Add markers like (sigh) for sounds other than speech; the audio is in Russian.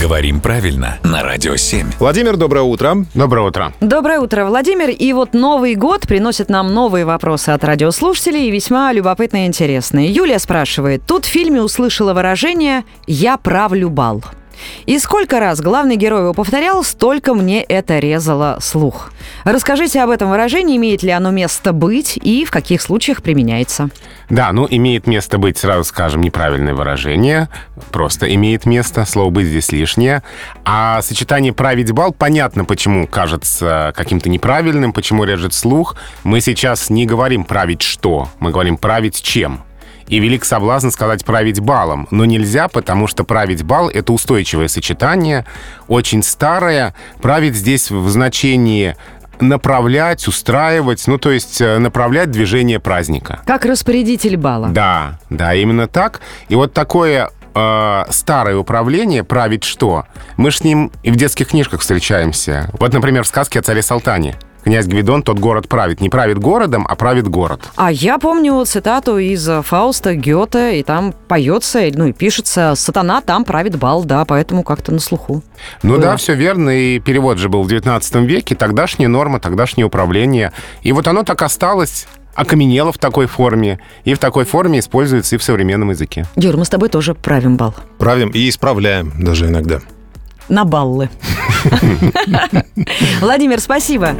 Говорим правильно на Радио 7. Владимир, доброе утро. Доброе утро. Доброе утро, Владимир. И вот Новый год приносит нам новые вопросы от радиослушателей, и весьма любопытные и интересные. Юлия спрашивает, тут в фильме услышала выражение «я правлю бал». И сколько раз главный герой его повторял, столько мне это резало слух. Расскажите об этом выражении, имеет ли оно место быть и в каких случаях применяется. Да, ну, имеет место быть, сразу скажем, неправильное выражение. Просто имеет место, слово «быть» здесь лишнее. А сочетание «править бал» понятно, почему кажется каким-то неправильным, почему режет слух. Мы сейчас не говорим «править что», мы говорим «править чем». И велик соблазн сказать «править балом». Но нельзя, потому что править бал — это устойчивое сочетание, очень старое. Править здесь в значении направлять, устраивать, ну, то есть э, направлять движение праздника. Как распорядитель бала. Да, да, именно так. И вот такое э, старое управление править что? Мы с ним и в детских книжках встречаемся. Вот, например, в сказке о царе Салтане. Князь Гвидон тот город правит. Не правит городом, а правит город. А я помню цитату из Фауста Гёте, и там поется, ну и пишется «Сатана там правит бал», да, поэтому как-то на слуху. Ну да, да все верно, и перевод же был в 19 веке, тогдашняя норма, тогдашнее управление. И вот оно так осталось окаменело в такой форме, и в такой форме используется и в современном языке. Юр, мы с тобой тоже правим бал. Правим и исправляем даже иногда. На баллы. (laughs) Владимир, спасибо.